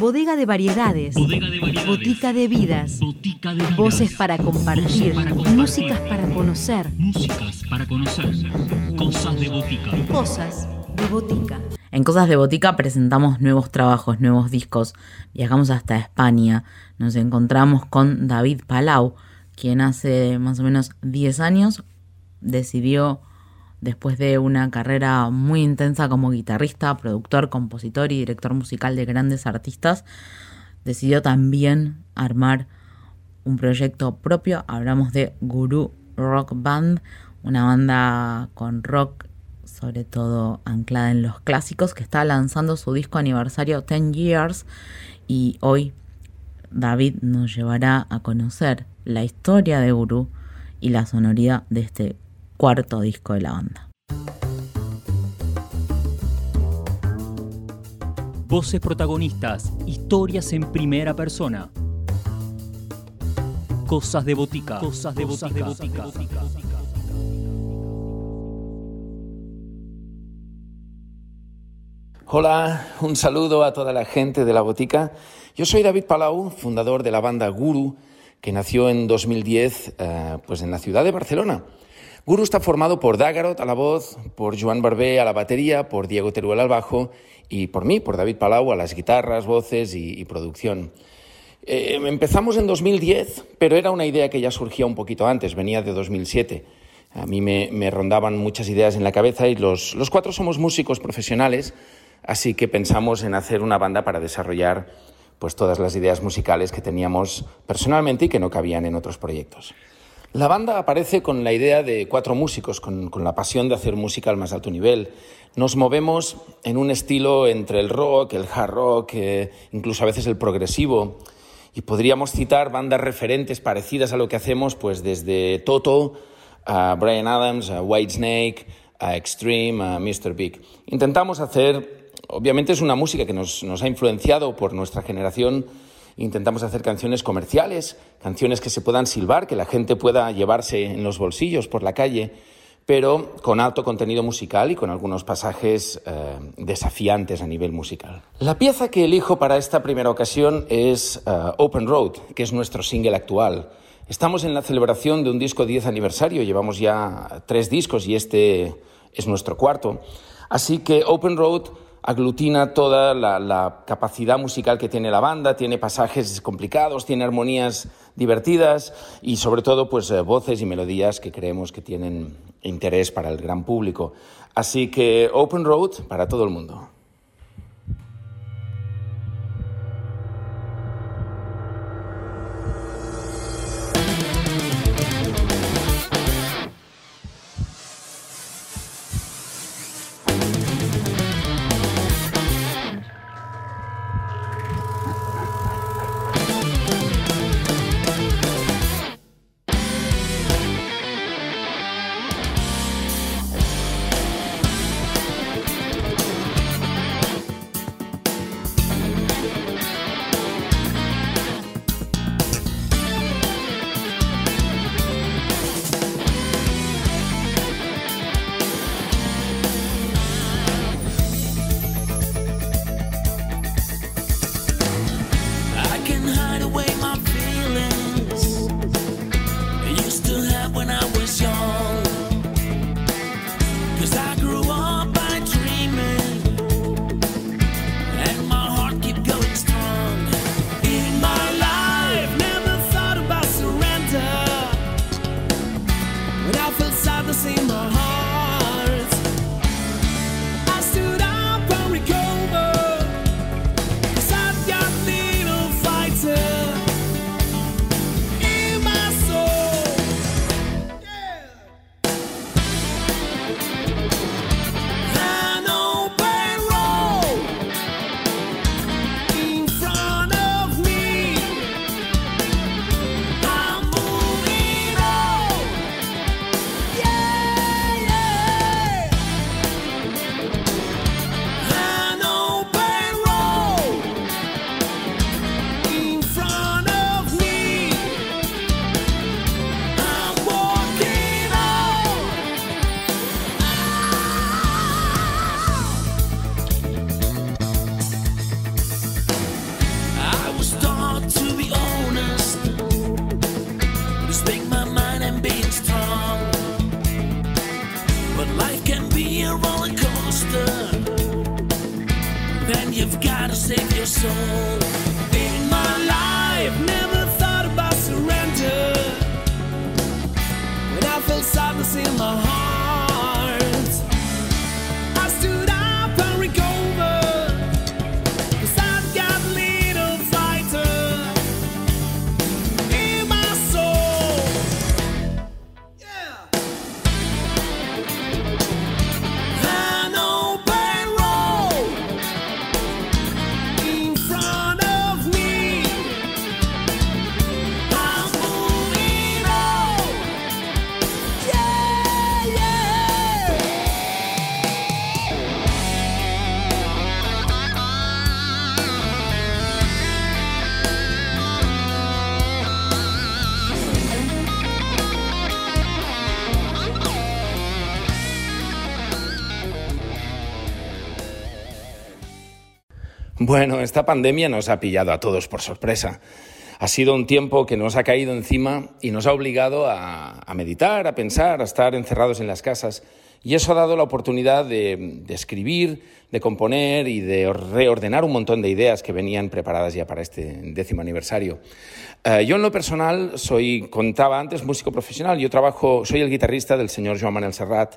Bodega de variedades. Botica de vidas. Voces para compartir. Músicas para conocer. Músicas para conocer. Cosas de botica. Cosas de botica. En Cosas de Botica presentamos nuevos trabajos, nuevos discos. Viajamos hasta España. Nos encontramos con David Palau, quien hace más o menos 10 años decidió después de una carrera muy intensa como guitarrista, productor, compositor y director musical de grandes artistas, decidió también armar un proyecto propio. Hablamos de Guru Rock Band, una banda con rock sobre todo anclada en los clásicos, que está lanzando su disco aniversario 10 Years y hoy David nos llevará a conocer la historia de Guru y la sonoridad de este cuarto disco de la banda. Voces protagonistas, historias en primera persona. Cosas de botica. Cosas de botica. Hola, un saludo a toda la gente de la botica. Yo soy David Palau, fundador de la banda Guru, que nació en 2010 eh, pues en la ciudad de Barcelona. Guru está formado por Dagarot a la voz, por Joan Barbé a la batería, por Diego Teruel al bajo y por mí, por David Palau a las guitarras, voces y, producción. Eh, empezamos en 2010, pero era una idea que ya surgía un poquito antes, venía de 2007. A mí me, rondaban muchas ideas en la cabeza y los, los cuatro somos músicos profesionales, así que pensamos en hacer una banda para desarrollar pues, todas las ideas musicales que teníamos personalmente y que no cabían en otros proyectos. La banda aparece con la idea de cuatro músicos, con, la pasión de hacer música al más alto nivel. Nos movemos en un estilo entre el rock, el hard rock, eh, incluso a veces el progresivo. Y podríamos citar bandas referentes parecidas a lo que hacemos, pues desde Toto, a Brian Adams, a Whitesnake, a Extreme, a Mr. Big. Intentamos hacer, obviamente es una música que nos ha influenciado por nuestra generación, Intentamos hacer canciones comerciales, canciones que se puedan silbar, que la gente pueda llevarse en los bolsillos por la calle, pero con alto contenido musical y con algunos pasajes eh, desafiantes a nivel musical. La pieza que elijo para esta primera ocasión es eh, Open Road, que es nuestro single actual. Estamos en la celebración de un disco 10 aniversario, llevamos ya tres discos y este es nuestro cuarto. Así que Open Road aglutina toda la, capacidad musical que tiene la banda, tiene pasajes complicados, tiene armonías divertidas y sobre todo pues eh, voces y melodías que creemos que tienen interés para el gran público. Así que Open Road para todo el mundo. Soul. In my life, Bueno, esta pandemia nos ha pillado a todos por sorpresa. Ha sido un tiempo que nos ha caído encima y nos ha obligado a, meditar, a pensar, a estar encerrados en las casas. Y eso ha dado la oportunidad de, de escribir, de componer y de reordenar un montón de ideas que venían preparadas ya para este décimo aniversario. Eh, yo en lo personal soy, contaba antes, músico profesional. Yo trabajo, soy el guitarrista del señor Joan Manuel Serrat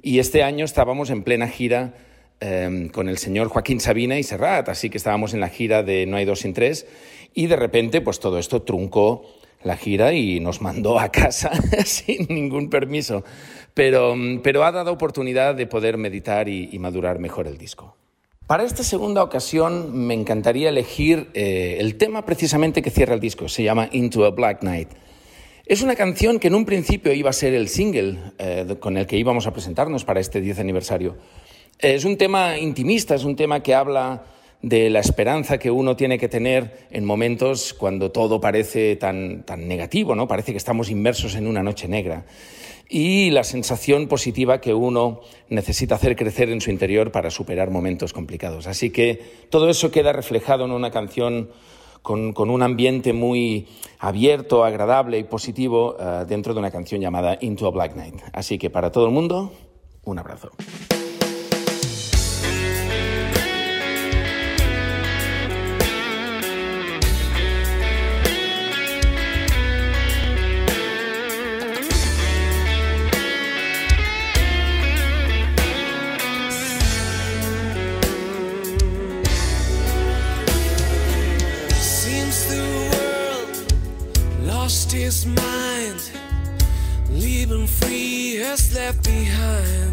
y este año estábamos en plena gira eh, con el señor Joaquín Sabina y Serrat, así que estábamos en la gira de No hay dos sin tres y de repente pues todo esto truncó la gira y nos mandó a casa sin ningún permiso, pero, pero ha dado oportunidad de poder meditar y, y madurar mejor el disco. Para esta segunda ocasión me encantaría elegir eh, el tema precisamente que cierra el disco, se llama Into a Black Night. Es una canción que en un principio iba a ser el single eh, con el que íbamos a presentarnos para este 10 aniversario. Es un tema intimista, es un tema que habla de la esperanza que uno tiene que tener en momentos cuando todo parece tan, tan negativo, ¿no? Parece que estamos inmersos en una noche negra. Y la sensación positiva que uno necesita hacer crecer en su interior para superar momentos complicados. Así que todo eso queda reflejado en una canción con, con un ambiente muy abierto, agradable y positivo uh, dentro de una canción llamada Into a Black Night. Así que para todo el mundo, un abrazo. Left behind.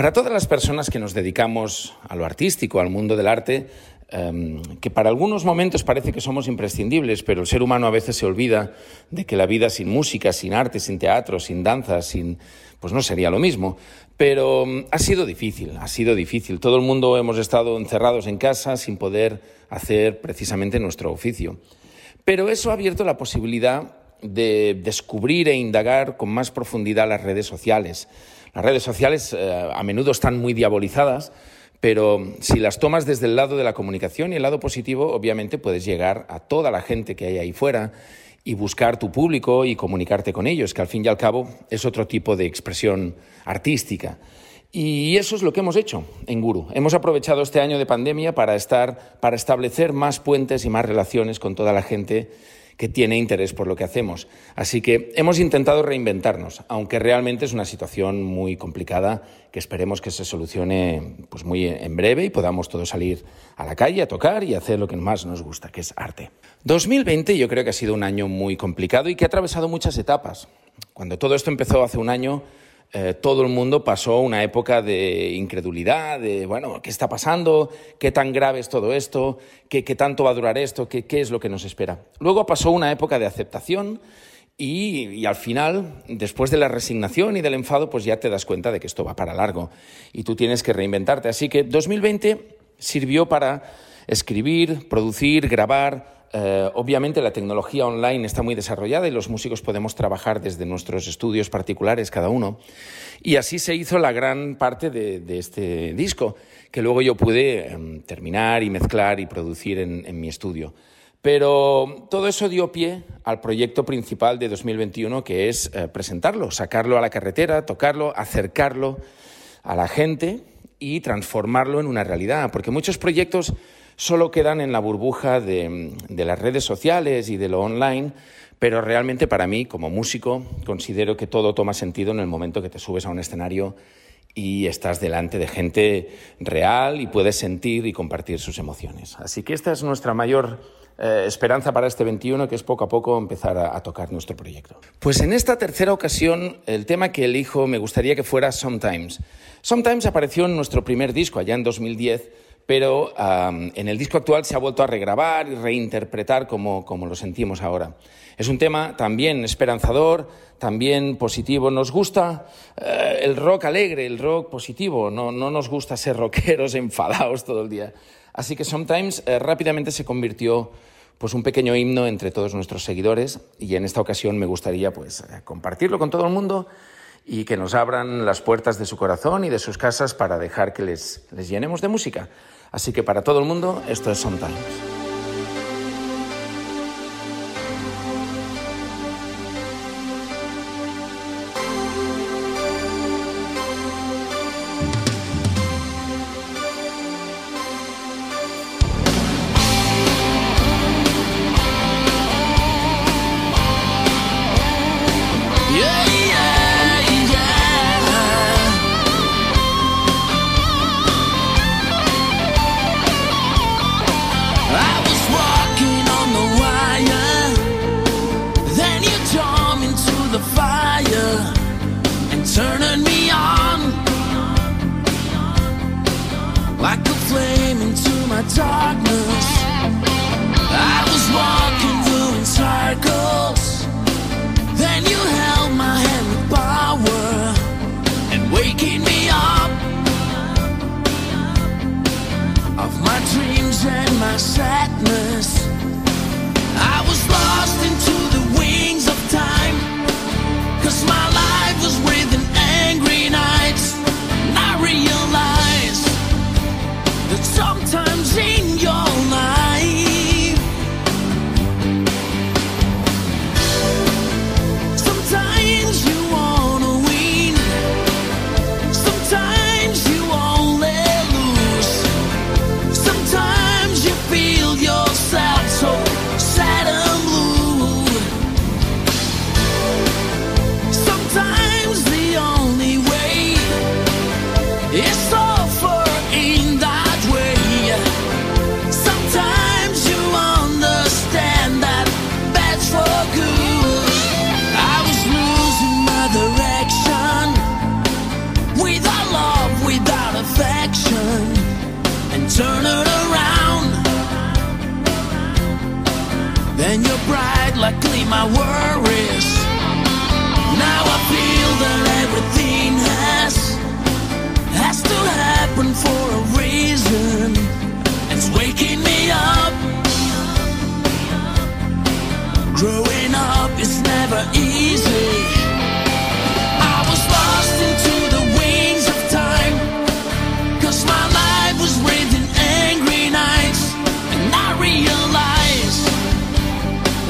Para todas las personas que nos dedicamos a lo artístico, al mundo del arte, em, que para algunos momentos parece que somos imprescindibles, pero el ser humano a veces se olvida de que la vida sin música, sin arte, sin teatro, sin danza, sin pues no sería lo mismo. Pero em, ha sido difícil, ha sido difícil. Todo el mundo hemos estado encerrados en casa sin poder hacer precisamente nuestro oficio. Pero eso ha abierto la posibilidad de descubrir e indagar con más profundidad las redes sociales. Las redes sociales eh, a menudo están muy diabolizadas, pero si las tomas desde el lado de la comunicación y el lado positivo, obviamente puedes llegar a toda la gente que hay ahí fuera y buscar tu público y comunicarte con ellos, que al fin y al cabo es otro tipo de expresión artística. Y eso es lo que hemos hecho en Guru. Hemos aprovechado este año de pandemia para estar para establecer más puentes y más relaciones con toda la gente que tiene interés por lo que hacemos. Así que hemos intentado reinventarnos, aunque realmente es una situación muy complicada que esperemos que se solucione pues muy en breve y podamos todos salir a la calle a tocar y hacer lo que más nos gusta, que es arte. 2020 yo creo que ha sido un año muy complicado y que ha atravesado muchas etapas. Cuando todo esto empezó hace un año, eh, todo el mundo pasó una época de incredulidad, de, bueno, ¿qué está pasando? ¿Qué tan grave es todo esto? ¿Qué, qué tanto va a durar esto? ¿Qué, ¿Qué, es lo que nos espera? Luego pasó una época de aceptación y, y, al final, después de la resignación y del enfado, pues ya te das cuenta de que esto va para largo y tú tienes que reinventarte. Así que 2020 sirvió para escribir, producir, grabar, eh, obviamente la tecnología online está muy desarrollada y los músicos podemos trabajar desde nuestros estudios particulares cada uno. Y así se hizo la gran parte de, este disco, que luego yo pude eh, terminar y mezclar y producir en, en mi estudio. Pero todo eso dio pie al proyecto principal de 2021, que es eh, presentarlo, sacarlo a la carretera, tocarlo, acercarlo a la gente y transformarlo en una realidad. Porque muchos proyectos solo quedan en la burbuja de, las redes sociales y de lo online, pero realmente para mí, como músico, considero que todo toma sentido en el momento que te subes a un escenario y estás delante de gente real y puedes sentir y compartir sus emociones. Así que esta es nuestra mayor eh, esperanza para este 21, que es poco a poco empezar a, a, tocar nuestro proyecto. Pues en esta tercera ocasión, el tema que elijo me gustaría que fuera Sometimes. Sometimes apareció en nuestro primer disco, allá en 2010, pero um, en el disco actual se ha vuelto a regrabar y reinterpretar como, como lo sentimos ahora. Es un tema también esperanzador, también positivo. Nos gusta eh, el rock alegre, el rock positivo, no, no nos gusta ser rockeros enfadados todo el día. Así que Sometimes eh, rápidamente se convirtió pues un pequeño himno entre todos nuestros seguidores y en esta ocasión me gustaría pues eh, compartirlo con todo el mundo y que nos abran las puertas de su corazón y de sus casas para dejar que les, les llenemos de música. Así que para todo el mundo, esto es Sometimes. darkness. I was walking, through in circles. Then you held my hand with power and waking me up of my dreams and my sadness.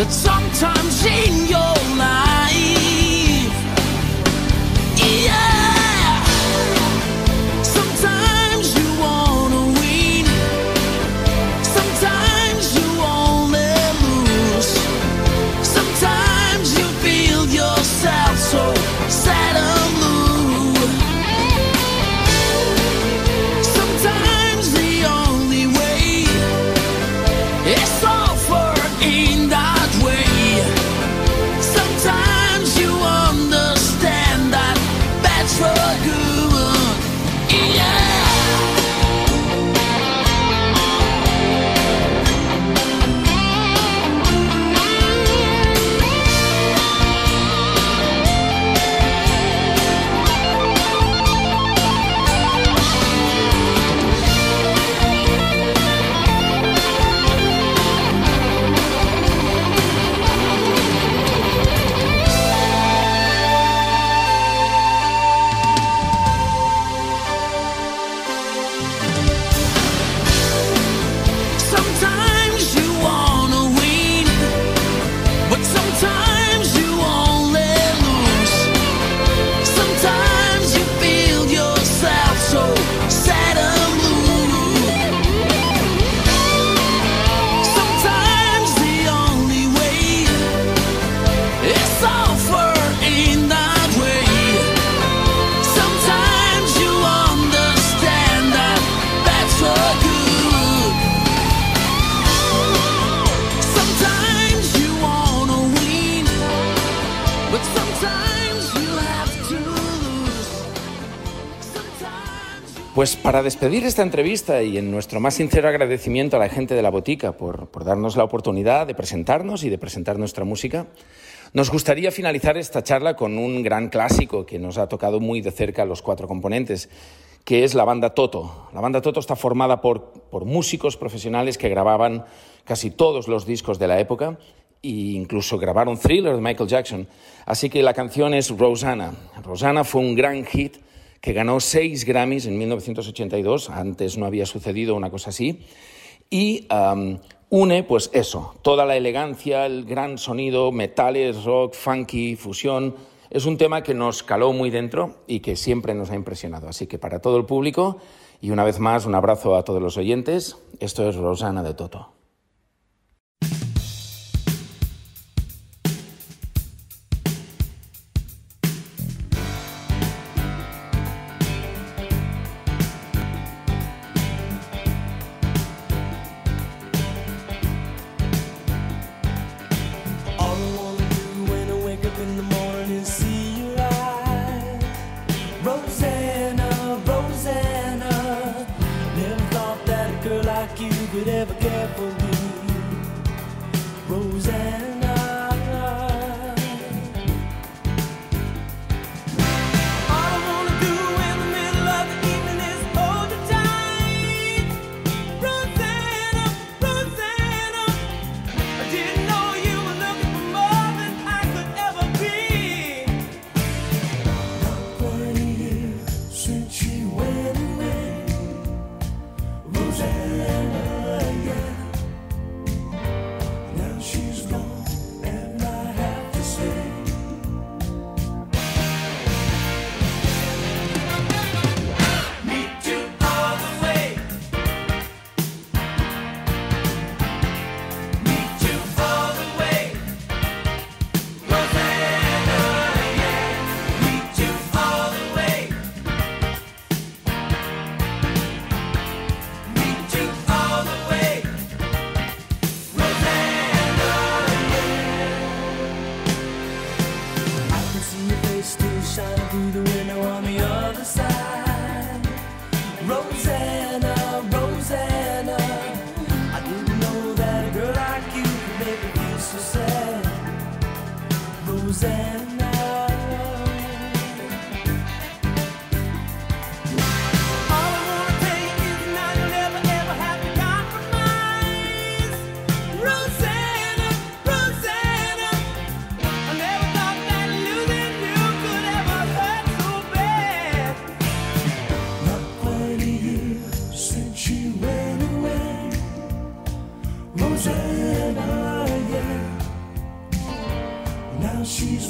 That sometimes Pues para despedir esta entrevista y en nuestro más sincero agradecimiento a la gente de la botica por, darnos la oportunidad de presentarnos y de presentar nuestra música, nos gustaría finalizar esta charla con un gran clásico que nos ha tocado muy de cerca los cuatro componentes, que es la banda Toto. La banda Toto está formada por, por músicos profesionales que grababan casi todos los discos de la época e incluso grabaron Thriller de Michael Jackson. Así que la canción es Rosanna. Rosanna fue un gran hit que ganó seis Grammys en 1982. Antes no había sucedido una cosa así. Y une, pues eso, toda la elegancia, el gran sonido, metales, rock, funky, fusión. Es un tema que nos caló muy dentro y que siempre nos ha impresionado. Así que para todo el público, y una vez más, un abrazo a todos los oyentes, esto es Rosana de Toto.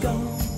gone.